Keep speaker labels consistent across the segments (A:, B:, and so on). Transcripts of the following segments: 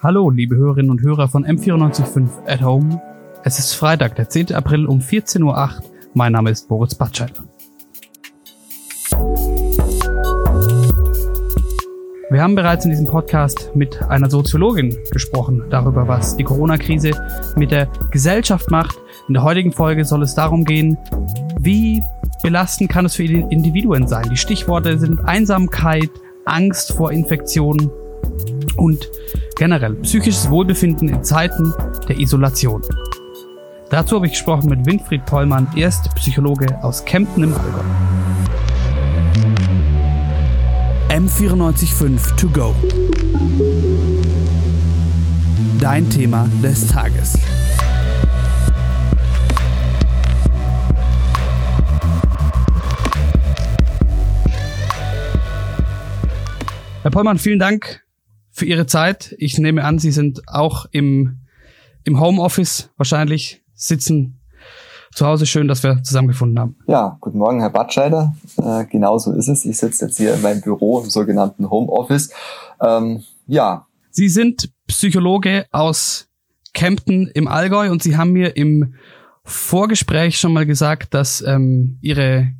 A: Hallo, liebe Hörerinnen und Hörer von M945 at Home. Es ist Freitag, der 10. April um 14.08 Uhr. Mein Name ist Boris Batscheider. Wir haben bereits in diesem Podcast mit einer Soziologin gesprochen darüber, was die Corona-Krise mit der Gesellschaft macht. In der heutigen Folge soll es darum gehen, wie belastend kann es für Individuen sein. Die Stichworte sind Einsamkeit, Angst vor Infektionen und generell psychisches Wohlbefinden in Zeiten der Isolation. Dazu habe ich gesprochen mit Winfried Pollmann, erst Psychologe aus Kempten im Allgäu. M945 To Go. Dein Thema des Tages. Herr Pollmann, vielen Dank für Ihre Zeit. Ich nehme an, Sie sind auch im, im Homeoffice wahrscheinlich sitzen zu Hause. Schön, dass wir zusammengefunden haben.
B: Ja, guten Morgen, Herr Batscheider. Äh, genau so ist es. Ich sitze jetzt hier in meinem Büro im sogenannten Homeoffice. Ähm, ja.
A: Sie sind Psychologe aus Kempten im Allgäu und Sie haben mir im Vorgespräch schon mal gesagt, dass ähm, Ihre,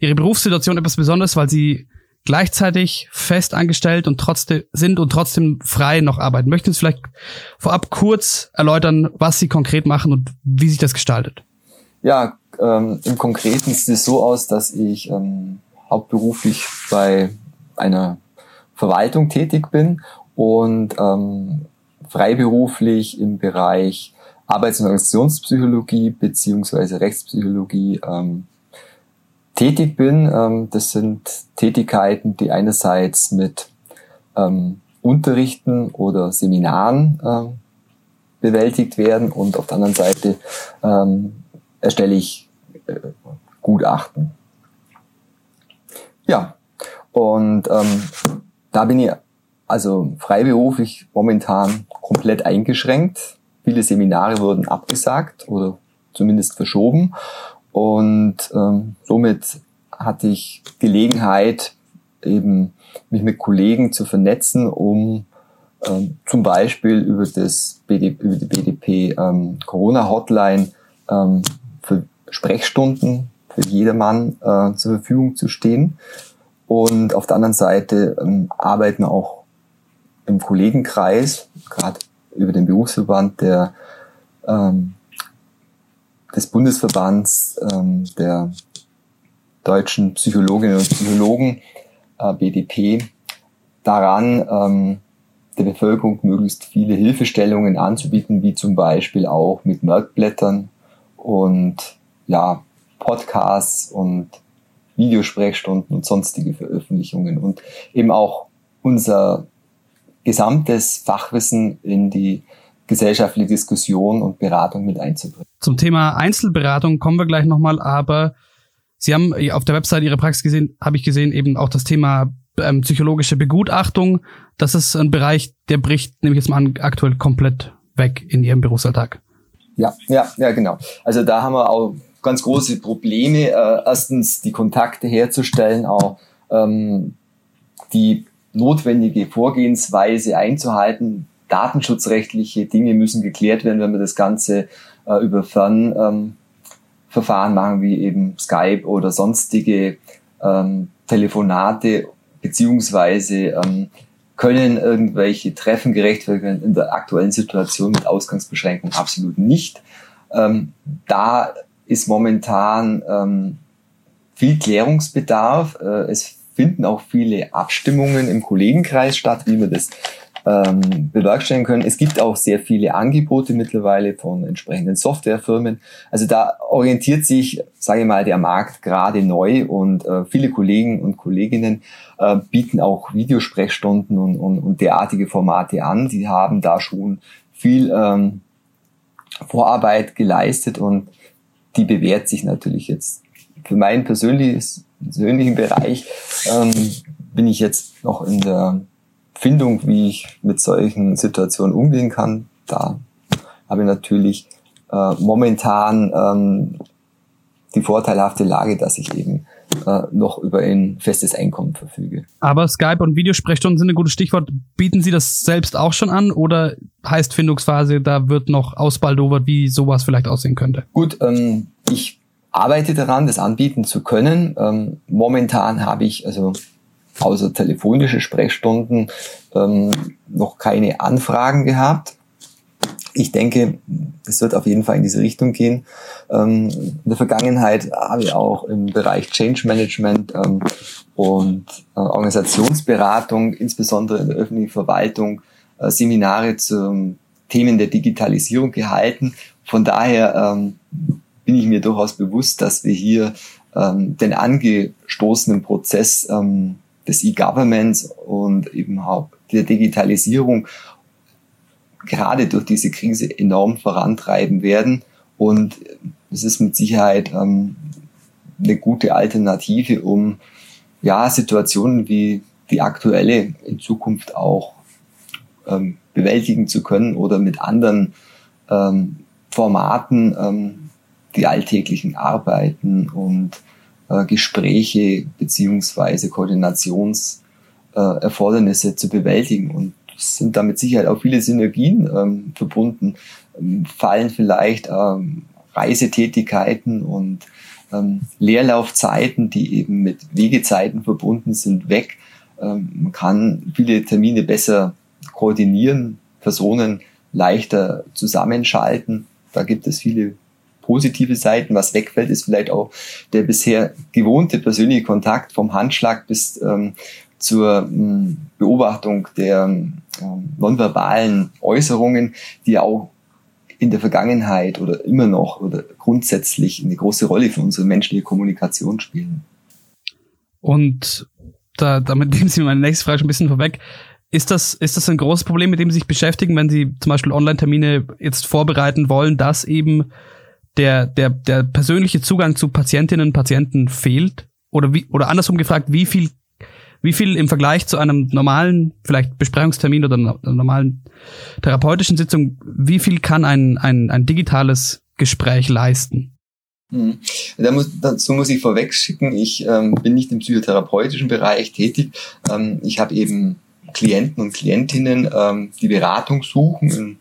A: Ihre Berufssituation etwas Besonderes, weil Sie gleichzeitig fest angestellt und trotzdem sind und trotzdem frei noch arbeiten. Möchten Sie vielleicht vorab kurz erläutern, was Sie konkret machen und wie sich das gestaltet?
B: Ja, ähm, im Konkreten sieht es so aus, dass ich ähm, hauptberuflich bei einer Verwaltung tätig bin und ähm, freiberuflich im Bereich Arbeits- und Organisationspsychologie beziehungsweise Rechtspsychologie ähm, tätig bin. Ähm, das sind Tätigkeiten, die einerseits mit ähm, Unterrichten oder Seminaren ähm, bewältigt werden und auf der anderen Seite ähm, erstelle ich äh, Gutachten. Ja, und ähm, da bin ich also freiberuflich momentan komplett eingeschränkt. Viele Seminare wurden abgesagt oder zumindest verschoben. Und ähm, somit hatte ich Gelegenheit, eben mich mit Kollegen zu vernetzen, um ähm, zum Beispiel über, das BD, über die BDP ähm, Corona Hotline ähm, für Sprechstunden für jedermann äh, zur Verfügung zu stehen. Und auf der anderen Seite ähm, arbeiten auch im Kollegenkreis, gerade über den Berufsverband der ähm, des Bundesverbands ähm, der deutschen Psychologinnen und Psychologen, äh, BDP, daran, ähm, der Bevölkerung möglichst viele Hilfestellungen anzubieten, wie zum Beispiel auch mit Merkblättern und ja, Podcasts und Videosprechstunden und sonstige Veröffentlichungen und eben auch unser gesamtes Fachwissen in die gesellschaftliche Diskussion und Beratung mit einzubringen.
A: Zum Thema Einzelberatung kommen wir gleich nochmal, aber Sie haben auf der Website Ihrer Praxis gesehen, habe ich gesehen, eben auch das Thema ähm, psychologische Begutachtung. Das ist ein Bereich, der bricht, nehme ich jetzt mal an, aktuell komplett weg in Ihrem Berufsalltag.
B: Ja, ja, ja, genau. Also da haben wir auch ganz große Probleme. Äh, erstens die Kontakte herzustellen, auch ähm, die notwendige Vorgehensweise einzuhalten, datenschutzrechtliche Dinge müssen geklärt werden, wenn wir das Ganze äh, über Fernverfahren ähm, machen, wie eben Skype oder sonstige ähm, Telefonate, beziehungsweise ähm, können irgendwelche Treffen gerechtfertigt werden in der aktuellen Situation mit Ausgangsbeschränkungen absolut nicht. Ähm, da ist momentan ähm, viel Klärungsbedarf. Äh, es finden auch viele Abstimmungen im Kollegenkreis statt, wie man das ähm, bewerkstelligen können. Es gibt auch sehr viele Angebote mittlerweile von entsprechenden Softwarefirmen. Also da orientiert sich, sage ich mal, der Markt gerade neu und äh, viele Kollegen und Kolleginnen äh, bieten auch Videosprechstunden und, und, und derartige Formate an. Die haben da schon viel ähm, Vorarbeit geleistet und die bewährt sich natürlich jetzt. Für meinen persönlichen Bereich ähm, bin ich jetzt noch in der Findung, wie ich mit solchen Situationen umgehen kann, da habe ich natürlich äh, momentan ähm, die vorteilhafte Lage, dass ich eben äh, noch über ein festes Einkommen verfüge.
A: Aber Skype und Videosprechstunden sind ein gutes Stichwort. Bieten Sie das selbst auch schon an oder heißt Findungsphase, da wird noch ausbaldowert, wie sowas vielleicht aussehen könnte?
B: Gut, ähm, ich arbeite daran, das anbieten zu können. Ähm, momentan habe ich also außer telefonische Sprechstunden ähm, noch keine Anfragen gehabt ich denke, es wird auf jeden Fall in diese Richtung gehen. Ähm, in der Vergangenheit habe ich auch im Bereich Change Management ähm, und äh, Organisationsberatung, insbesondere in der öffentlichen Verwaltung, äh, Seminare zu Themen der Digitalisierung gehalten. Von daher ähm, bin ich mir durchaus bewusst, dass wir hier ähm, den angestoßenen Prozess ähm, des E-Governments und eben auch der Digitalisierung gerade durch diese Krise enorm vorantreiben werden. Und es ist mit Sicherheit ähm, eine gute Alternative, um ja Situationen wie die aktuelle in Zukunft auch ähm, bewältigen zu können oder mit anderen ähm, Formaten ähm, die alltäglichen Arbeiten und äh, Gespräche beziehungsweise Koordinationserfordernisse zu bewältigen. Und sind da mit Sicherheit auch viele Synergien ähm, verbunden. Ähm, fallen vielleicht ähm, Reisetätigkeiten und ähm, Leerlaufzeiten, die eben mit Wegezeiten verbunden sind, weg. Ähm, man kann viele Termine besser koordinieren, Personen leichter zusammenschalten. Da gibt es viele positive Seiten. Was wegfällt, ist vielleicht auch der bisher gewohnte persönliche Kontakt vom Handschlag bis ähm, zur hm, Beobachtung der hm, nonverbalen Äußerungen, die auch in der Vergangenheit oder immer noch oder grundsätzlich eine große Rolle für unsere menschliche Kommunikation spielen.
A: Und da, damit nehmen Sie meine nächste Frage schon ein bisschen vorweg. Ist das, ist das ein großes Problem, mit dem Sie sich beschäftigen, wenn Sie zum Beispiel Online-Termine jetzt vorbereiten wollen, dass eben der, der, der persönliche Zugang zu Patientinnen und Patienten fehlt? Oder wie, oder andersrum gefragt, wie viel wie viel im Vergleich zu einem normalen, vielleicht Besprechungstermin oder einer normalen therapeutischen Sitzung, wie viel kann ein, ein, ein digitales Gespräch leisten?
B: Muss, dazu muss ich vorweg schicken, ich ähm, bin nicht im psychotherapeutischen Bereich tätig. Ähm, ich habe eben Klienten und Klientinnen, ähm, die Beratung suchen in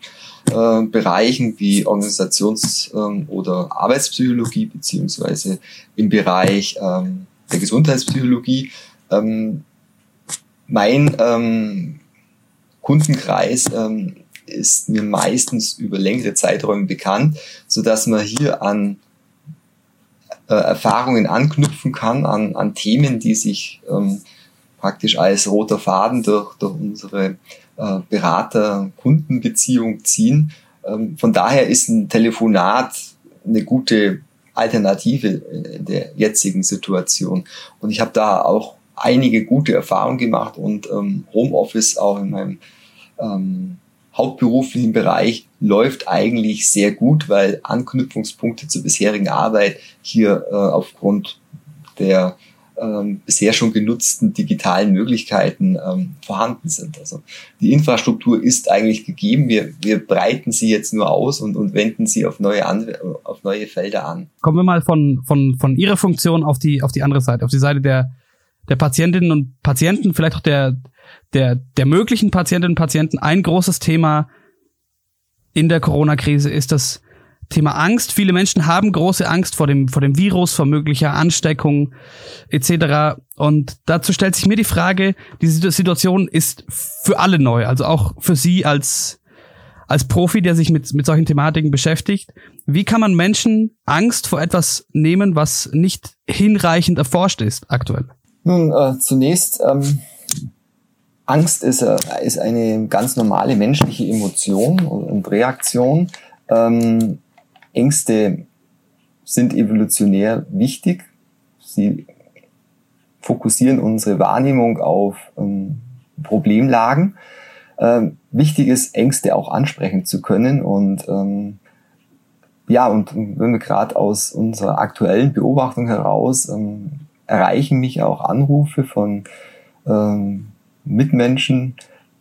B: äh, Bereichen wie Organisations- ähm, oder Arbeitspsychologie beziehungsweise im Bereich ähm, der Gesundheitspsychologie. Ähm, mein ähm, Kundenkreis ähm, ist mir meistens über längere Zeiträume bekannt, so dass man hier an äh, Erfahrungen anknüpfen kann, an, an Themen, die sich ähm, praktisch als roter Faden durch, durch unsere äh, Berater-Kundenbeziehung ziehen. Ähm, von daher ist ein Telefonat eine gute Alternative in der jetzigen Situation. Und ich habe da auch einige gute Erfahrungen gemacht und ähm, Homeoffice auch in meinem ähm, hauptberuflichen Bereich läuft eigentlich sehr gut, weil Anknüpfungspunkte zur bisherigen Arbeit hier äh, aufgrund der ähm, bisher schon genutzten digitalen Möglichkeiten ähm, vorhanden sind. Also die Infrastruktur ist eigentlich gegeben. Wir, wir breiten sie jetzt nur aus und, und wenden sie auf neue, Anw auf neue Felder an.
A: Kommen wir mal von, von, von Ihrer Funktion auf die, auf die andere Seite, auf die Seite der, der Patientinnen und Patienten, vielleicht auch der, der, der möglichen Patientinnen und Patienten. Ein großes Thema in der Corona-Krise ist das Thema Angst. Viele Menschen haben große Angst vor dem, vor dem Virus, vor möglicher Ansteckung etc. Und dazu stellt sich mir die Frage, diese Situation ist für alle neu, also auch für Sie als, als Profi, der sich mit, mit solchen Thematiken beschäftigt. Wie kann man Menschen Angst vor etwas nehmen, was nicht hinreichend erforscht ist aktuell?
B: Nun, äh, zunächst, ähm, Angst ist, äh, ist eine ganz normale menschliche Emotion und Reaktion. Ähm, Ängste sind evolutionär wichtig. Sie fokussieren unsere Wahrnehmung auf ähm, Problemlagen. Ähm, wichtig ist, Ängste auch ansprechen zu können. Und ähm, ja, und wenn wir gerade aus unserer aktuellen Beobachtung heraus ähm, erreichen mich auch Anrufe von ähm, Mitmenschen,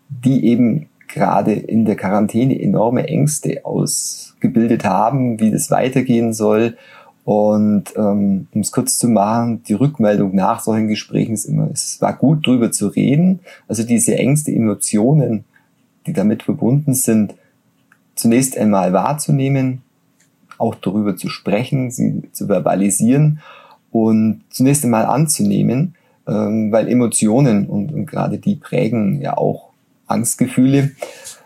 B: die eben gerade in der Quarantäne enorme Ängste ausgebildet haben, wie das weitergehen soll. Und ähm, um es kurz zu machen, die Rückmeldung nach solchen Gesprächen ist immer, es war gut drüber zu reden. Also diese Ängste, Emotionen, die damit verbunden sind, zunächst einmal wahrzunehmen, auch darüber zu sprechen, sie zu verbalisieren und zunächst einmal anzunehmen, ähm, weil Emotionen und, und gerade die prägen ja auch Angstgefühle,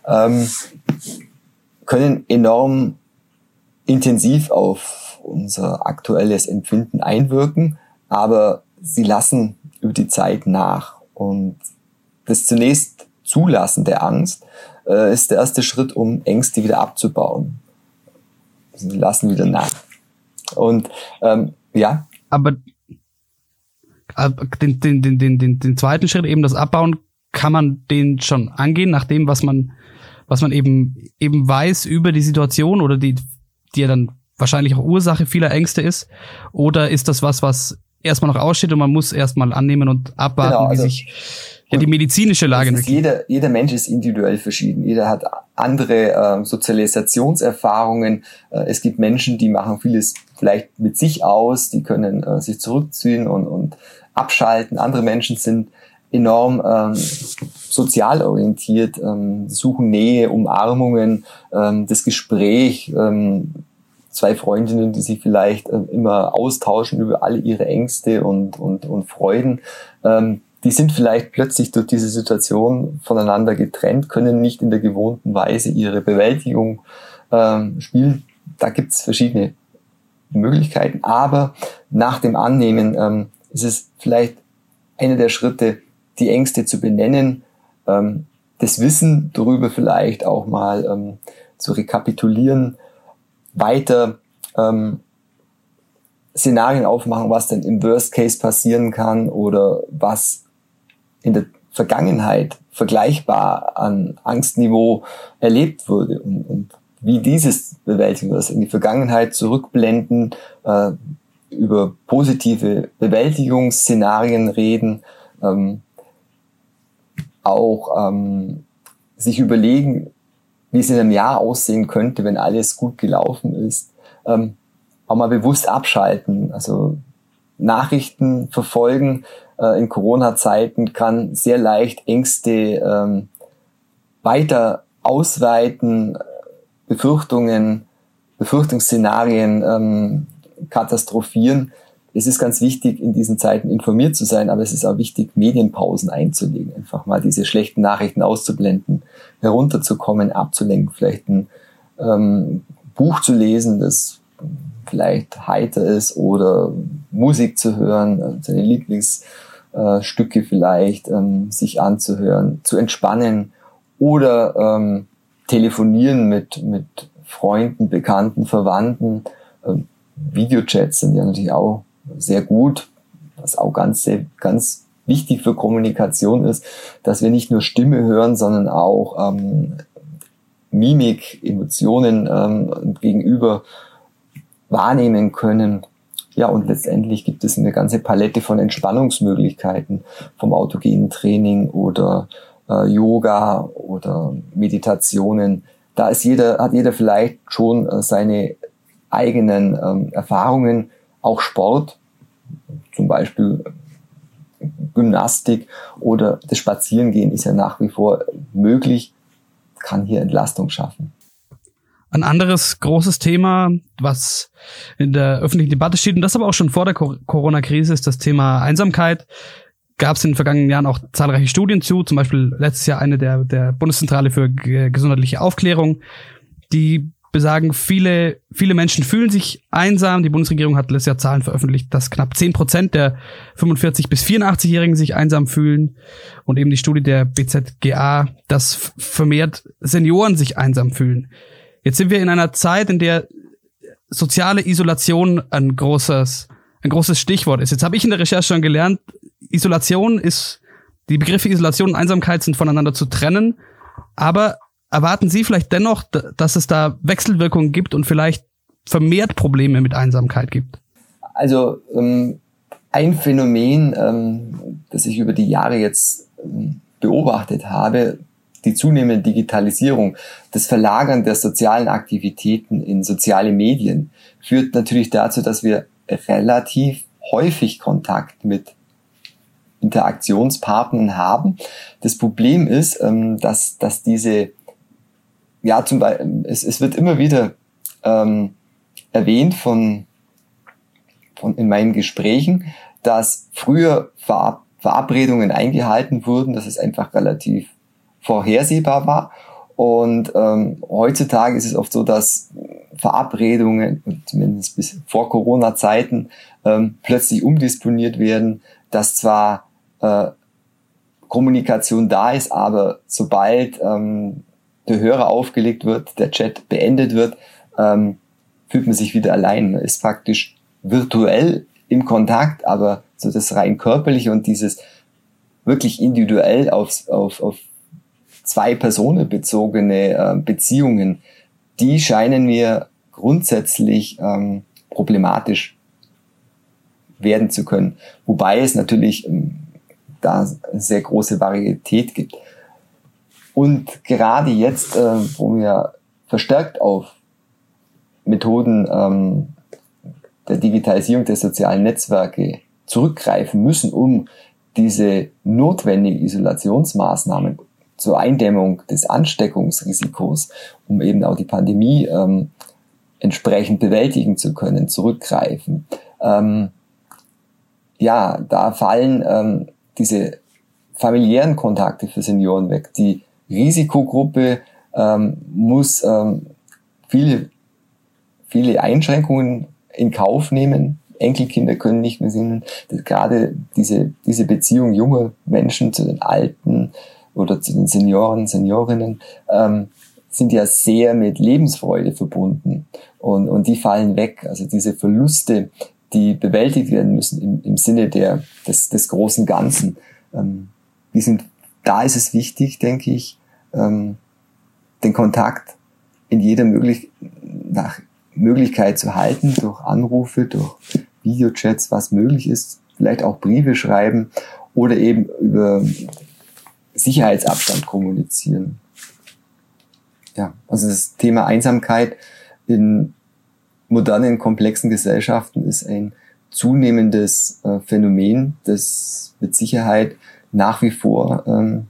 B: ähm, können enorm intensiv auf unser aktuelles Empfinden einwirken, aber sie lassen über die Zeit nach. Und das zunächst Zulassen der Angst äh, ist der erste Schritt, um Ängste wieder abzubauen. Sie lassen wieder nach. Und ähm, ja.
A: Aber den, den, den, den, den, den zweiten Schritt, eben das Abbauen, kann man den schon angehen, nach dem, was man, was man eben, eben weiß über die Situation oder die, die ja dann wahrscheinlich auch Ursache vieler Ängste ist? Oder ist das was, was erstmal noch aussteht und man muss erstmal annehmen und abwarten, genau, also, wie sich ja, die medizinische Lage
B: ist, jeder, jeder Mensch ist individuell verschieden. Jeder hat andere äh, Sozialisationserfahrungen. Äh, es gibt Menschen, die machen vieles vielleicht mit sich aus, die können äh, sich zurückziehen und, und abschalten. Andere Menschen sind enorm ähm, sozial orientiert, ähm, suchen Nähe, Umarmungen, ähm, das Gespräch, ähm, zwei Freundinnen, die sich vielleicht äh, immer austauschen über alle ihre Ängste und, und, und Freuden. Ähm, die sind vielleicht plötzlich durch diese Situation voneinander getrennt, können nicht in der gewohnten Weise ihre Bewältigung ähm, spielen. Da gibt's verschiedene Möglichkeiten, aber nach dem Annehmen ähm, ist es vielleicht einer der Schritte, die Ängste zu benennen, ähm, das Wissen darüber vielleicht auch mal ähm, zu rekapitulieren, weiter ähm, Szenarien aufmachen, was denn im Worst Case passieren kann oder was in der Vergangenheit vergleichbar an Angstniveau erlebt wurde und, und wie dieses bewältigen wir das in die Vergangenheit zurückblenden, äh, über positive Bewältigungsszenarien reden, ähm, auch ähm, sich überlegen, wie es in einem Jahr aussehen könnte, wenn alles gut gelaufen ist, ähm, auch mal bewusst abschalten, also Nachrichten verfolgen, äh, in Corona-Zeiten kann sehr leicht Ängste ähm, weiter ausweiten, Befürchtungen, Befürchtungsszenarien ähm, katastrophieren. Es ist ganz wichtig, in diesen Zeiten informiert zu sein, aber es ist auch wichtig, Medienpausen einzulegen, einfach mal diese schlechten Nachrichten auszublenden, herunterzukommen, abzulenken, vielleicht ein ähm, Buch zu lesen, das vielleicht heiter ist oder Musik zu hören, seine Lieblingsstücke vielleicht ähm, sich anzuhören, zu entspannen oder ähm, telefonieren mit, mit Freunden, Bekannten, Verwandten. Ähm, Videochats sind ja natürlich auch sehr gut, was auch ganz, sehr, ganz wichtig für Kommunikation ist, dass wir nicht nur Stimme hören, sondern auch ähm, Mimik, Emotionen ähm, gegenüber wahrnehmen können. Ja, und letztendlich gibt es eine ganze Palette von Entspannungsmöglichkeiten vom autogenen Training oder äh, Yoga oder Meditationen. Da ist jeder, hat jeder vielleicht schon äh, seine eigenen ähm, Erfahrungen, auch Sport, zum Beispiel Gymnastik oder das Spazierengehen ist ja nach wie vor möglich, kann hier Entlastung schaffen.
A: Ein anderes großes Thema, was in der öffentlichen Debatte steht, und das aber auch schon vor der Corona-Krise, ist das Thema Einsamkeit. Gab es in den vergangenen Jahren auch zahlreiche Studien zu, zum Beispiel letztes Jahr eine der, der Bundeszentrale für gesundheitliche Aufklärung, die besagen, viele, viele Menschen fühlen sich einsam. Die Bundesregierung hat letztes Jahr Zahlen veröffentlicht, dass knapp zehn Prozent der 45- bis 84-Jährigen sich einsam fühlen. Und eben die Studie der BZGA, dass vermehrt Senioren sich einsam fühlen. Jetzt sind wir in einer Zeit, in der soziale Isolation ein großes, ein großes Stichwort ist. Jetzt habe ich in der Recherche schon gelernt, Isolation ist, die Begriffe Isolation und Einsamkeit sind voneinander zu trennen. Aber erwarten Sie vielleicht dennoch, dass es da Wechselwirkungen gibt und vielleicht vermehrt Probleme mit Einsamkeit gibt?
B: Also ähm, ein Phänomen, ähm, das ich über die Jahre jetzt ähm, beobachtet habe, die zunehmende Digitalisierung, das Verlagern der sozialen Aktivitäten in soziale Medien führt natürlich dazu, dass wir relativ häufig Kontakt mit Interaktionspartnern haben. Das Problem ist, ähm, dass, dass diese, ja, zum Beispiel, es, es wird immer wieder ähm, erwähnt von, von in meinen Gesprächen, dass früher Verab Verabredungen eingehalten wurden, dass es einfach relativ vorhersehbar war. Und ähm, heutzutage ist es oft so, dass Verabredungen, zumindest bis vor Corona-Zeiten, ähm, plötzlich umdisponiert werden, dass zwar äh, Kommunikation da ist, aber sobald ähm, der Hörer aufgelegt wird, der Chat beendet wird, ähm, fühlt man sich wieder allein. Man ist praktisch virtuell im Kontakt, aber so das rein körperliche und dieses wirklich individuell auf, auf, auf zwei Personen bezogene äh, Beziehungen, die scheinen mir grundsätzlich ähm, problematisch werden zu können. Wobei es natürlich ähm, da sehr große Varietät gibt. Und gerade jetzt, äh, wo wir verstärkt auf Methoden ähm, der Digitalisierung der sozialen Netzwerke zurückgreifen müssen, um diese notwendigen Isolationsmaßnahmen zur Eindämmung des Ansteckungsrisikos, um eben auch die Pandemie ähm, entsprechend bewältigen zu können, zurückgreifen. Ähm, ja, da fallen ähm, diese familiären Kontakte für Senioren weg. Die Risikogruppe ähm, muss ähm, viele, viele Einschränkungen in Kauf nehmen. Enkelkinder können nicht mehr singen. Gerade diese, diese Beziehung junger Menschen zu den Alten oder zu den Senioren, Seniorinnen, ähm, sind ja sehr mit Lebensfreude verbunden. Und, und die fallen weg. Also diese Verluste, die bewältigt werden müssen im, im Sinne der, des, des großen Ganzen. Ähm, die sind, da ist es wichtig, denke ich, ähm, den Kontakt in jeder möglich, nach Möglichkeit zu halten, durch Anrufe, durch Videochats, was möglich ist, vielleicht auch Briefe schreiben oder eben über Sicherheitsabstand kommunizieren. Ja, also das Thema Einsamkeit in modernen, komplexen Gesellschaften ist ein zunehmendes äh, Phänomen, das mit Sicherheit nach wie vor ähm,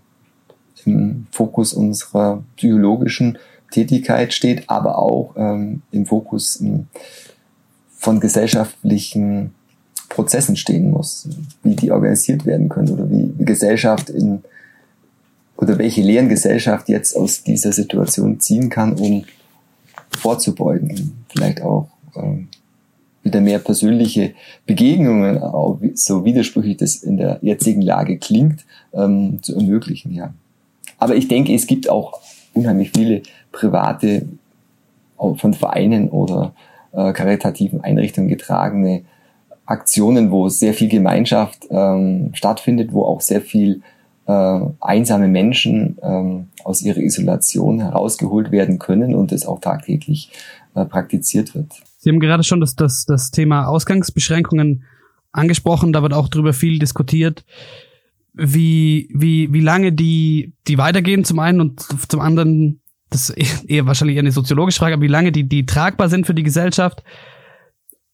B: im Fokus unserer psychologischen Tätigkeit steht, aber auch ähm, im Fokus ähm, von gesellschaftlichen Prozessen stehen muss, wie die organisiert werden können oder wie, Gesellschaft in oder welche Lehren Gesellschaft jetzt aus dieser Situation ziehen kann, um vorzubeugen, vielleicht auch ähm, wieder mehr persönliche Begegnungen, so widersprüchlich das in der jetzigen Lage klingt, ähm, zu ermöglichen. Ja. Aber ich denke, es gibt auch unheimlich viele private von Vereinen oder äh, karitativen Einrichtungen getragene Aktionen, wo sehr viel Gemeinschaft ähm, stattfindet, wo auch sehr viel äh, einsame Menschen ähm, aus ihrer Isolation herausgeholt werden können und es auch tagtäglich äh, praktiziert wird.
A: Sie haben gerade schon das, das, das Thema Ausgangsbeschränkungen angesprochen, da wird auch darüber viel diskutiert, wie, wie, wie lange die, die weitergehen zum einen und zum anderen, das ist eher wahrscheinlich eine soziologische Frage, aber wie lange die, die tragbar sind für die Gesellschaft.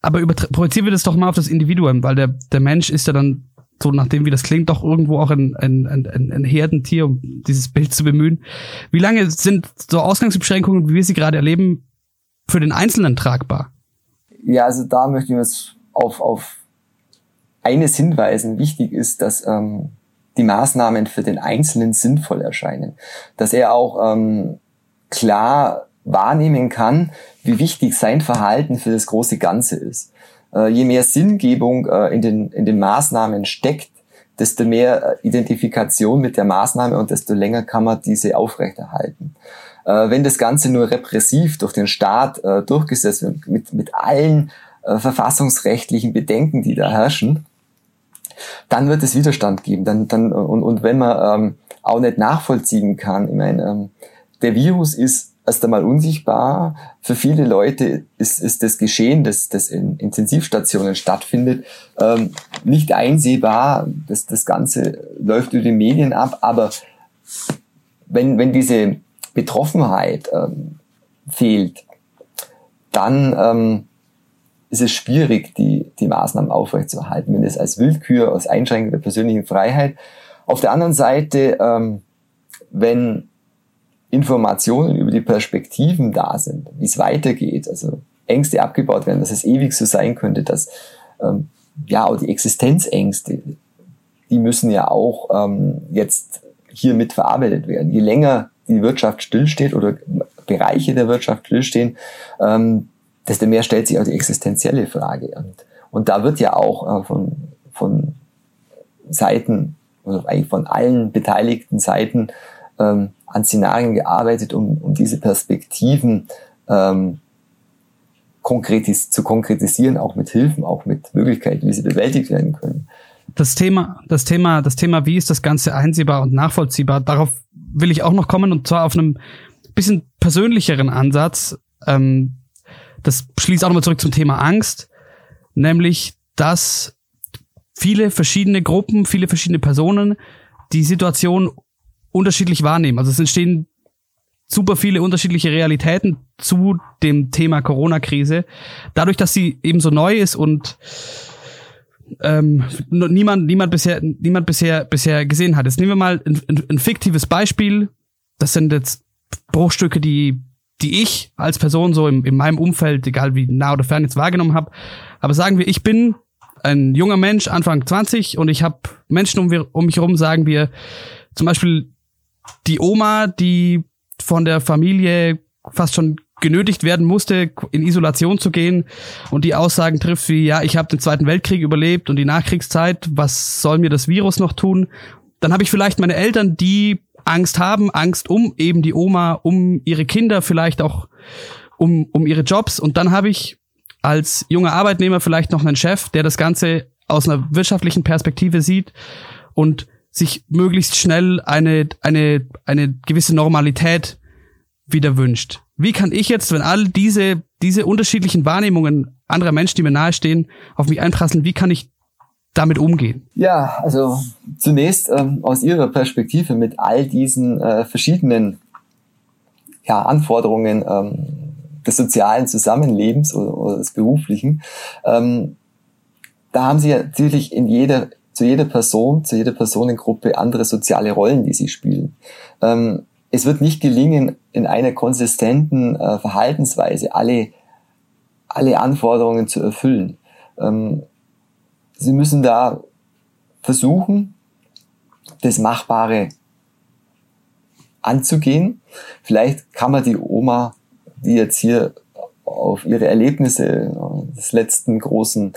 A: Aber projizieren wir das doch mal auf das Individuum, weil der, der Mensch ist ja dann so nachdem wie das klingt, doch irgendwo auch ein, ein, ein, ein Herdentier, um dieses Bild zu bemühen. Wie lange sind so Ausgangsbeschränkungen, wie wir sie gerade erleben, für den Einzelnen tragbar?
B: Ja, also da möchte ich jetzt auf, auf eines hinweisen. Wichtig ist, dass ähm, die Maßnahmen für den Einzelnen sinnvoll erscheinen. Dass er auch ähm, klar wahrnehmen kann, wie wichtig sein Verhalten für das große Ganze ist äh, je mehr Sinngebung äh, in, den, in den Maßnahmen steckt, desto mehr äh, Identifikation mit der Maßnahme und desto länger kann man diese aufrechterhalten. Äh, wenn das Ganze nur repressiv durch den Staat äh, durchgesetzt wird, mit, mit allen äh, verfassungsrechtlichen Bedenken, die da herrschen, dann wird es Widerstand geben. Dann, dann, und, und wenn man ähm, auch nicht nachvollziehen kann, ich meine, ähm, der Virus ist erst einmal unsichtbar. Für viele Leute ist, ist das Geschehen, das, das in Intensivstationen stattfindet, ähm, nicht einsehbar. Das, das Ganze läuft über die Medien ab, aber wenn, wenn diese Betroffenheit ähm, fehlt, dann ähm, ist es schwierig, die, die Maßnahmen aufrechtzuerhalten, wenn es als Willkür, als Einschränkung der persönlichen Freiheit. Auf der anderen Seite, ähm, wenn Informationen über die Perspektiven da sind, wie es weitergeht, also Ängste abgebaut werden, dass es ewig so sein könnte, dass ähm, ja auch die Existenzängste, die müssen ja auch ähm, jetzt hier mit verarbeitet werden. Je länger die Wirtschaft stillsteht oder Bereiche der Wirtschaft stillstehen, ähm, desto mehr stellt sich auch die existenzielle Frage. Und, und da wird ja auch äh, von, von Seiten, oder eigentlich von allen beteiligten Seiten ähm, an Szenarien gearbeitet, um, um diese Perspektiven ähm, konkretis zu konkretisieren, auch mit Hilfen, auch mit Möglichkeiten, wie sie bewältigt werden können.
A: Das Thema, das Thema, das Thema, wie ist das Ganze einsehbar und nachvollziehbar, darauf will ich auch noch kommen und zwar auf einem bisschen persönlicheren Ansatz. Ähm, das schließt auch nochmal zurück zum Thema Angst, nämlich, dass viele verschiedene Gruppen, viele verschiedene Personen die Situation unterschiedlich wahrnehmen. Also es entstehen super viele unterschiedliche Realitäten zu dem Thema Corona-Krise. Dadurch, dass sie eben so neu ist und ähm, niemand, niemand bisher, niemand bisher, bisher gesehen hat. Jetzt nehmen wir mal ein, ein, ein fiktives Beispiel. Das sind jetzt Bruchstücke, die, die ich als Person so in, in meinem Umfeld, egal wie nah oder fern jetzt wahrgenommen habe. Aber sagen wir, ich bin ein junger Mensch, Anfang 20 und ich habe Menschen um, um mich herum, sagen wir, zum Beispiel die Oma, die von der Familie fast schon genötigt werden musste, in Isolation zu gehen und die Aussagen trifft wie, ja, ich habe den Zweiten Weltkrieg überlebt und die Nachkriegszeit, was soll mir das Virus noch tun? Dann habe ich vielleicht meine Eltern, die Angst haben, Angst um eben die Oma, um ihre Kinder, vielleicht auch um, um ihre Jobs. Und dann habe ich als junger Arbeitnehmer vielleicht noch einen Chef, der das Ganze aus einer wirtschaftlichen Perspektive sieht und sich möglichst schnell eine, eine, eine gewisse Normalität wieder wünscht. Wie kann ich jetzt, wenn all diese, diese unterschiedlichen Wahrnehmungen anderer Menschen, die mir nahestehen, auf mich einprasseln, wie kann ich damit umgehen?
B: Ja, also zunächst ähm, aus Ihrer Perspektive mit all diesen äh, verschiedenen ja, Anforderungen ähm, des sozialen Zusammenlebens oder, oder des beruflichen, ähm, da haben Sie ja natürlich in jeder zu jeder Person, zu jeder Personengruppe andere soziale Rollen, die sie spielen. Ähm, es wird nicht gelingen, in einer konsistenten äh, Verhaltensweise alle, alle Anforderungen zu erfüllen. Ähm, sie müssen da versuchen, das Machbare anzugehen. Vielleicht kann man die Oma, die jetzt hier auf ihre Erlebnisse des letzten großen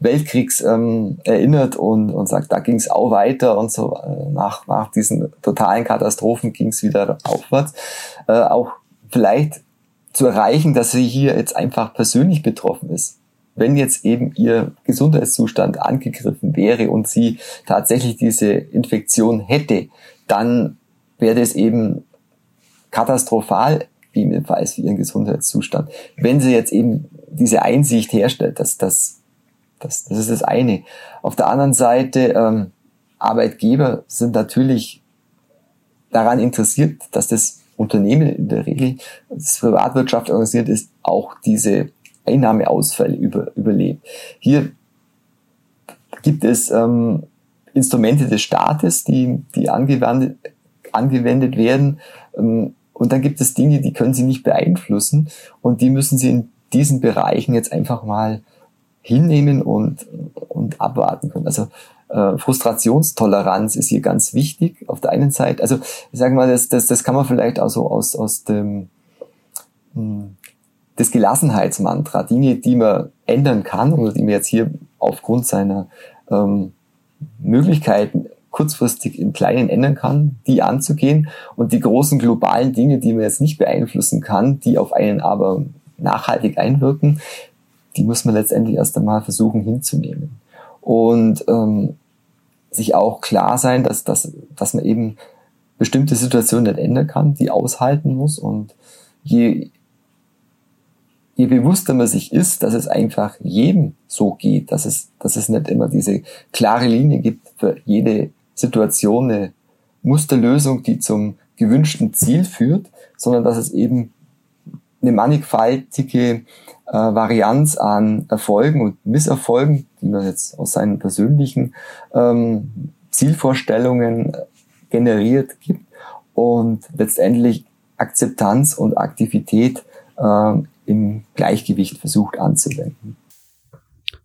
B: Weltkriegs ähm, erinnert und, und sagt, da ging es auch weiter und so äh, nach, nach diesen totalen Katastrophen ging es wieder aufwärts. Äh, auch vielleicht zu erreichen, dass sie hier jetzt einfach persönlich betroffen ist. Wenn jetzt eben ihr Gesundheitszustand angegriffen wäre und sie tatsächlich diese Infektion hätte, dann wäre es eben katastrophal gegebenenfalls für ihren Gesundheitszustand. Wenn sie jetzt eben diese Einsicht herstellt, dass das, das, das ist das eine. Auf der anderen Seite, ähm, Arbeitgeber sind natürlich daran interessiert, dass das Unternehmen in der Regel, das Privatwirtschaft organisiert ist, auch diese Einnahmeausfälle über, überlebt. Hier gibt es ähm, Instrumente des Staates, die, die angewendet, angewendet werden. Ähm, und dann gibt es Dinge, die können Sie nicht beeinflussen und die müssen Sie in diesen Bereichen jetzt einfach mal hinnehmen und, und abwarten können. Also äh, Frustrationstoleranz ist hier ganz wichtig auf der einen Seite. Also ich sage mal, das, das, das kann man vielleicht auch so aus, aus dem mh, hm, das Gelassenheitsmantra, Dinge, die man ändern kann oder die man jetzt hier aufgrund seiner ähm, Möglichkeiten kurzfristig im Kleinen ändern kann, die anzugehen und die großen globalen Dinge, die man jetzt nicht beeinflussen kann, die auf einen aber nachhaltig einwirken, die muss man letztendlich erst einmal versuchen hinzunehmen. Und ähm, sich auch klar sein, dass, dass, dass man eben bestimmte Situationen nicht ändern kann, die aushalten muss. Und je, je bewusster man sich ist, dass es einfach jedem so geht, dass es, dass es nicht immer diese klare Linie gibt für jede Situation eine Musterlösung, die zum gewünschten Ziel führt, sondern dass es eben eine mannigfaltige äh, Varianz an Erfolgen und Misserfolgen, die man jetzt aus seinen persönlichen ähm, Zielvorstellungen generiert gibt und letztendlich Akzeptanz und Aktivität äh, im Gleichgewicht versucht anzuwenden.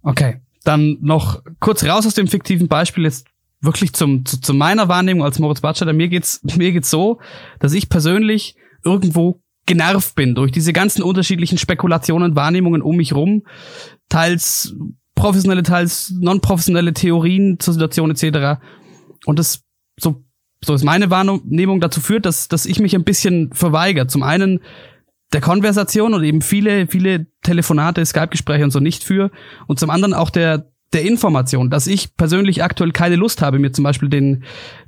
A: Okay, dann noch kurz raus aus dem fiktiven Beispiel jetzt wirklich zum, zu, zu meiner Wahrnehmung als Moritz Batscheder. Mir geht's, mir geht's so, dass ich persönlich irgendwo genervt bin durch diese ganzen unterschiedlichen Spekulationen, Wahrnehmungen um mich rum, teils professionelle, teils non-professionelle Theorien zur Situation etc. Und das so so ist meine Wahrnehmung dazu führt, dass dass ich mich ein bisschen verweigere. Zum einen der Konversation und eben viele viele Telefonate, Skype-Gespräche und so nicht für und zum anderen auch der der Information, dass ich persönlich aktuell keine Lust habe, mir zum Beispiel den,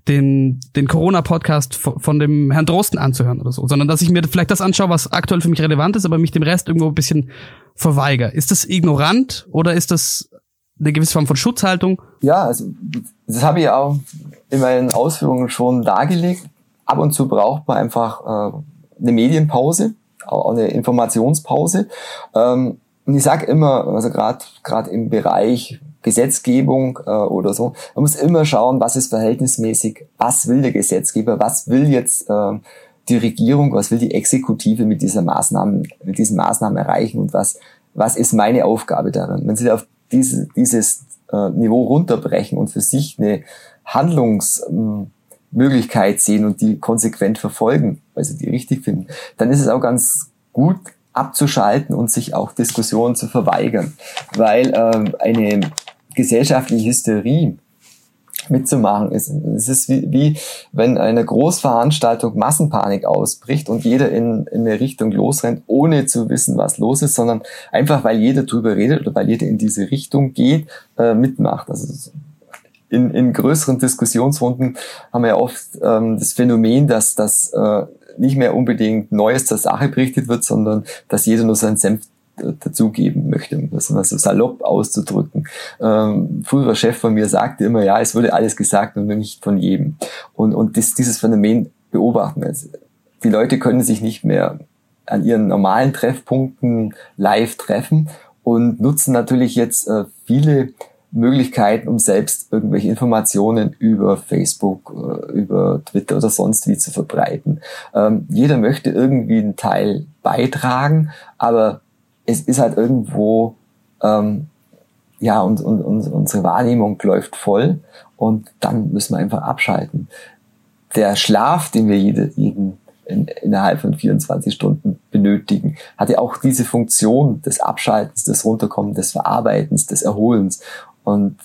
A: den, den Corona-Podcast von dem Herrn Drosten anzuhören oder so, sondern dass ich mir vielleicht das anschaue, was aktuell für mich relevant ist, aber mich dem Rest irgendwo ein bisschen verweigere. Ist das ignorant oder ist das eine gewisse Form von Schutzhaltung?
B: Ja, also das habe ich auch in meinen Ausführungen schon dargelegt. Ab und zu braucht man einfach äh, eine Medienpause, auch eine Informationspause. Ähm, und ich sage immer, also gerade gerade im Bereich Gesetzgebung äh, oder so. Man muss immer schauen, was ist verhältnismäßig, was will der Gesetzgeber, was will jetzt äh, die Regierung, was will die Exekutive mit dieser Maßnahmen, mit diesen Maßnahmen erreichen und was, was ist meine Aufgabe darin. Wenn Sie auf diese, dieses äh, Niveau runterbrechen und für sich eine Handlungsmöglichkeit sehen und die konsequent verfolgen, weil sie die richtig finden, dann ist es auch ganz gut, abzuschalten und sich auch Diskussionen zu verweigern, weil äh, eine gesellschaftliche Hysterie mitzumachen ist. Es ist wie, wie wenn eine Großveranstaltung Massenpanik ausbricht und jeder in, in eine Richtung losrennt, ohne zu wissen, was los ist, sondern einfach, weil jeder drüber redet oder weil jeder in diese Richtung geht, äh, mitmacht. Also in, in größeren Diskussionsrunden haben wir oft ähm, das Phänomen, dass das äh, nicht mehr unbedingt Neues zur Sache berichtet wird, sondern dass jeder nur seinen Senf dazugeben möchte, um das mal so salopp auszudrücken. Ähm, früherer Chef von mir sagte immer, ja, es wurde alles gesagt und nicht von jedem. Und, und das, dieses Phänomen beobachten wir jetzt. Die Leute können sich nicht mehr an ihren normalen Treffpunkten live treffen und nutzen natürlich jetzt äh, viele Möglichkeiten, um selbst irgendwelche Informationen über Facebook, äh, über Twitter oder sonst wie zu verbreiten. Ähm, jeder möchte irgendwie einen Teil beitragen, aber es ist halt irgendwo, ähm, ja, und, und, und unsere Wahrnehmung läuft voll und dann müssen wir einfach abschalten. Der Schlaf, den wir jede, jeden in, innerhalb von 24 Stunden benötigen, hat ja auch diese Funktion des Abschaltens, des Runterkommens, des Verarbeitens, des Erholens. Und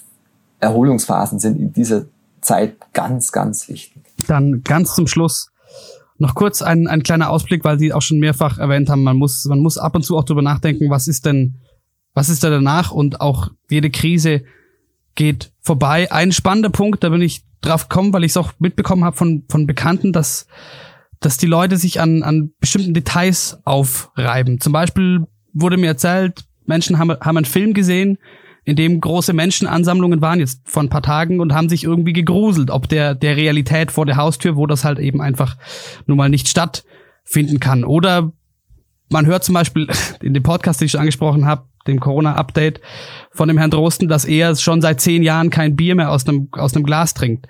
B: Erholungsphasen sind in dieser Zeit ganz, ganz wichtig.
A: Dann ganz zum Schluss noch kurz ein, ein kleiner Ausblick, weil Sie auch schon mehrfach erwähnt haben, man muss, man muss ab und zu auch drüber nachdenken, was ist denn, was ist da danach und auch jede Krise geht vorbei. Ein spannender Punkt, da bin ich drauf gekommen, weil ich es auch mitbekommen habe von, von Bekannten, dass, dass die Leute sich an, an bestimmten Details aufreiben. Zum Beispiel wurde mir erzählt, Menschen haben, haben einen Film gesehen, in dem große Menschenansammlungen waren jetzt vor ein paar Tagen und haben sich irgendwie gegruselt, ob der, der Realität vor der Haustür, wo das halt eben einfach nun mal nicht stattfinden kann. Oder man hört zum Beispiel in dem Podcast, den ich schon angesprochen habe, dem Corona-Update von dem Herrn Drosten, dass er schon seit zehn Jahren kein Bier mehr aus einem, aus einem Glas trinkt.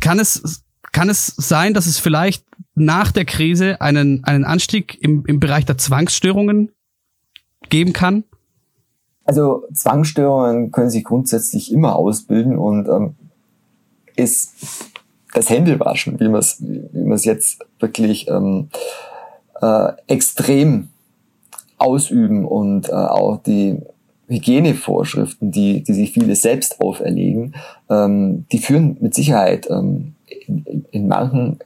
A: Kann es, kann es sein, dass es vielleicht nach der Krise einen, einen Anstieg im, im Bereich der Zwangsstörungen geben kann?
B: Also Zwangsstörungen können sich grundsätzlich immer ausbilden und ähm, ist das Händewaschen, wie man es wie man es jetzt wirklich ähm, äh, extrem ausüben und äh, auch die Hygienevorschriften, die, die sich viele selbst auferlegen, ähm, die führen mit Sicherheit ähm, in, in manchen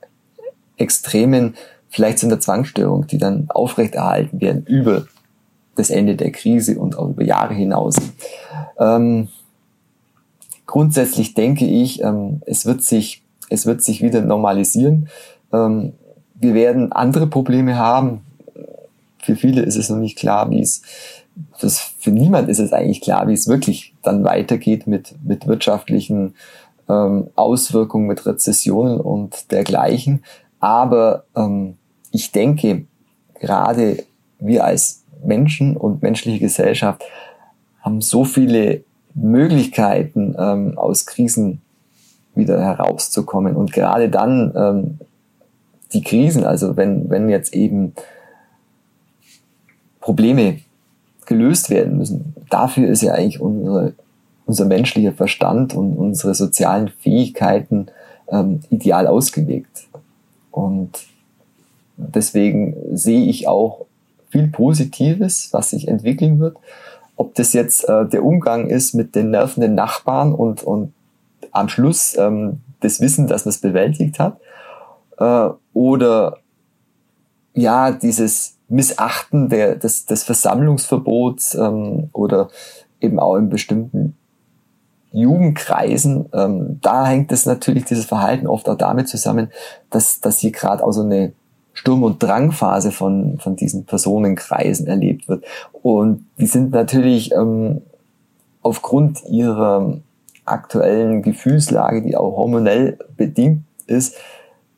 B: Extremen vielleicht zu einer Zwangsstörung, die dann aufrechterhalten werden über das Ende der Krise und auch über Jahre hinaus. Ähm, grundsätzlich denke ich, ähm, es wird sich, es wird sich wieder normalisieren. Ähm, wir werden andere Probleme haben. Für viele ist es noch nicht klar, wie es, das, für niemand ist es eigentlich klar, wie es wirklich dann weitergeht mit, mit wirtschaftlichen ähm, Auswirkungen, mit Rezessionen und dergleichen. Aber ähm, ich denke, gerade wir als Menschen und menschliche Gesellschaft haben so viele Möglichkeiten, ähm, aus Krisen wieder herauszukommen. Und gerade dann ähm, die Krisen, also wenn, wenn jetzt eben Probleme gelöst werden müssen, dafür ist ja eigentlich unsere, unser menschlicher Verstand und unsere sozialen Fähigkeiten ähm, ideal ausgelegt. Und deswegen sehe ich auch viel Positives, was sich entwickeln wird. Ob das jetzt äh, der Umgang ist mit den nervenden Nachbarn und, und am Schluss ähm, das Wissen, dass man es bewältigt hat, äh, oder ja, dieses Missachten der, des, des Versammlungsverbots ähm, oder eben auch in bestimmten Jugendkreisen, ähm, da hängt es natürlich dieses Verhalten oft auch damit zusammen, dass, dass hier gerade auch so eine Sturm- und Drangphase von, von diesen Personenkreisen erlebt wird. Und die sind natürlich ähm, aufgrund ihrer aktuellen Gefühlslage, die auch hormonell bedingt ist,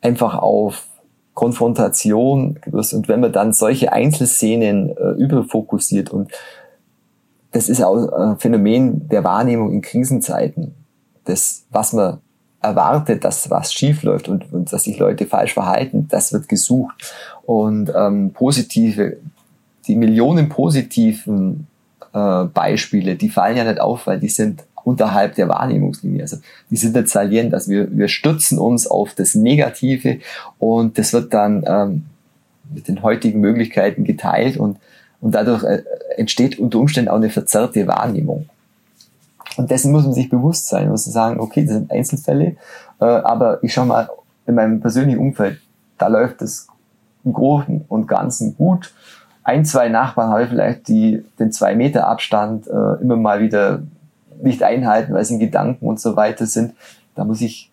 B: einfach auf Konfrontation und wenn man dann solche Einzelszenen äh, überfokussiert und das ist auch ein Phänomen der Wahrnehmung in Krisenzeiten, das, was man erwartet, dass was schief läuft und, und dass sich Leute falsch verhalten, das wird gesucht. Und ähm, positive, die Millionen positiven äh, Beispiele, die fallen ja nicht auf, weil die sind unterhalb der Wahrnehmungslinie. Also die sind nicht salient. Also wir, wir stützen uns auf das Negative und das wird dann ähm, mit den heutigen Möglichkeiten geteilt und, und dadurch äh, entsteht unter Umständen auch eine verzerrte Wahrnehmung. Und dessen muss man sich bewusst sein, muss man sagen, okay, das sind Einzelfälle, äh, aber ich schau mal in meinem persönlichen Umfeld, da läuft es im Großen und Ganzen gut. Ein, zwei Nachbarn habe ich vielleicht, die den zwei Meter Abstand äh, immer mal wieder nicht einhalten, weil sie in Gedanken und so weiter sind. Da muss ich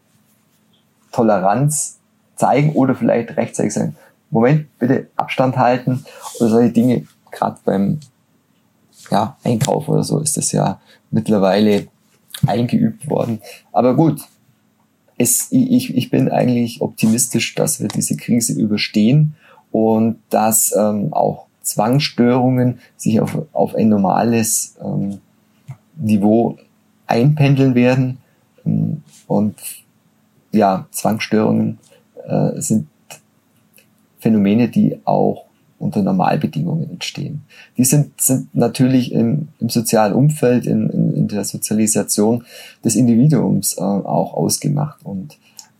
B: Toleranz zeigen oder vielleicht rechtzeitig sagen, Moment, bitte Abstand halten oder solche Dinge, gerade beim ja, Einkauf oder so ist das ja mittlerweile eingeübt worden. Aber gut, es, ich, ich bin eigentlich optimistisch, dass wir diese Krise überstehen und dass ähm, auch Zwangsstörungen sich auf, auf ein normales ähm, Niveau einpendeln werden. Und ja, Zwangsstörungen äh, sind Phänomene, die auch unter Normalbedingungen entstehen. Die sind, sind natürlich im, im sozialen Umfeld, in, der Sozialisation des Individuums äh, auch ausgemacht. Und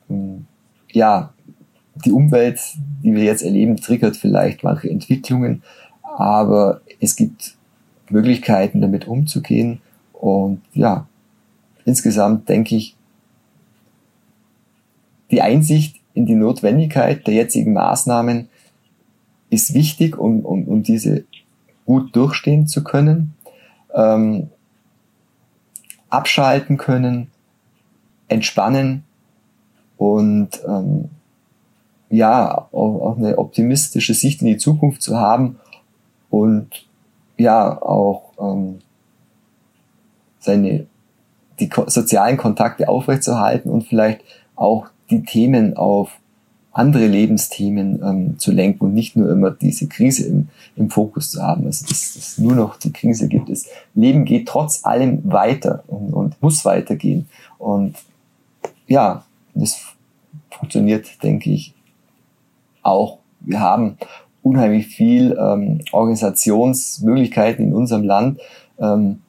B: ähm, ja, die Umwelt, die wir jetzt erleben, triggert vielleicht manche Entwicklungen, aber es gibt Möglichkeiten, damit umzugehen. Und ja, insgesamt denke ich, die Einsicht in die Notwendigkeit der jetzigen Maßnahmen ist wichtig, um, um, um diese gut durchstehen zu können, ähm, abschalten können, entspannen und ähm, ja, auch, auch eine optimistische Sicht in die Zukunft zu haben und ja, auch ähm, seine die sozialen Kontakte aufrechtzuerhalten und vielleicht auch die Themen auf andere Lebensthemen ähm, zu lenken und nicht nur immer diese Krise im, im Fokus zu haben. Also dass es nur noch die Krise gibt. Das Leben geht trotz allem weiter und, und muss weitergehen. Und ja, das funktioniert, denke ich, auch. Wir haben unheimlich viel ähm, Organisationsmöglichkeiten in unserem Land. Ähm,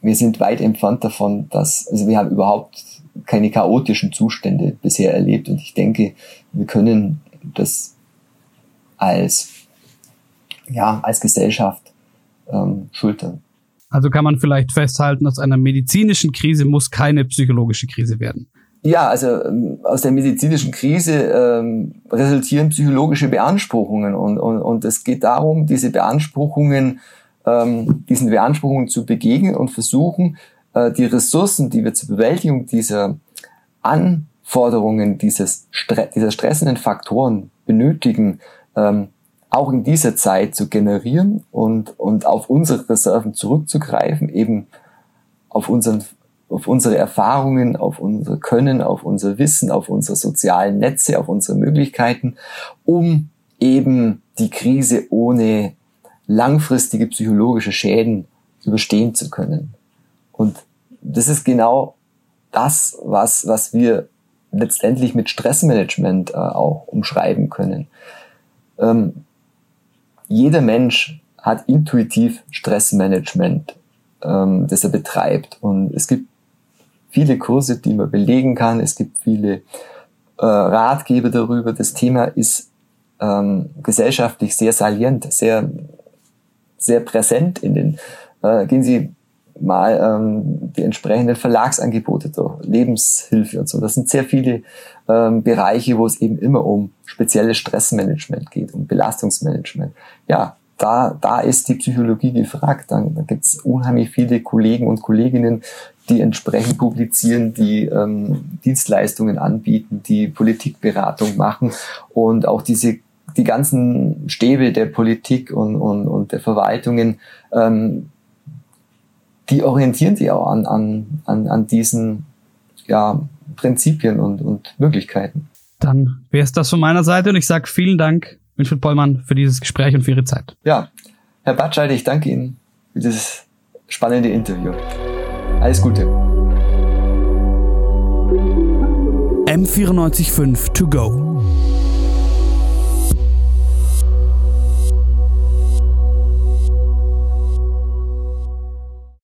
B: wir sind weit entfernt davon, dass, also wir haben überhaupt keine chaotischen Zustände bisher erlebt und ich denke, wir können das als, ja, als Gesellschaft ähm, schultern.
A: Also kann man vielleicht festhalten, aus einer medizinischen Krise muss keine psychologische Krise werden.
B: Ja, also ähm, aus der medizinischen Krise ähm, resultieren psychologische Beanspruchungen und, und, und es geht darum, diese Beanspruchungen ähm, diesen Beanspruchungen zu begegnen und versuchen, äh, die Ressourcen, die wir zur Bewältigung dieser Anforderungen, dieses Stre dieser stressenden Faktoren benötigen, ähm, auch in dieser Zeit zu generieren und, und auf unsere Reserven zurückzugreifen, eben auf unseren auf unsere Erfahrungen, auf unser Können, auf unser Wissen, auf unsere sozialen Netze, auf unsere Möglichkeiten, um eben die Krise ohne langfristige psychologische Schäden überstehen zu können. Und das ist genau das, was, was wir letztendlich mit Stressmanagement äh, auch umschreiben können. Ähm, jeder Mensch hat intuitiv Stressmanagement, ähm, das er betreibt. Und es gibt viele Kurse, die man belegen kann. Es gibt viele äh, Ratgeber darüber. Das Thema ist ähm, gesellschaftlich sehr salient, sehr, sehr präsent in den, äh, gehen Sie mal ähm, die entsprechenden Verlagsangebote durch, Lebenshilfe und so. Das sind sehr viele ähm, Bereiche, wo es eben immer um spezielles Stressmanagement geht, um Belastungsmanagement. Ja, da, da ist die Psychologie gefragt. Dann, da gibt es unheimlich viele Kollegen und Kolleginnen, die entsprechend publizieren, die ähm, Dienstleistungen anbieten, die Politikberatung machen und auch diese die ganzen Stäbe der Politik und, und, und der Verwaltungen, ähm, die orientieren sich auch an, an, an, an diesen ja, Prinzipien und, und Möglichkeiten.
A: Dann wäre es das von meiner Seite und ich sage vielen Dank, Winfried Pollmann, für dieses Gespräch und für Ihre Zeit.
B: Ja, Herr Batscheid, ich danke Ihnen für dieses spannende Interview. Alles Gute.
A: M945 to go.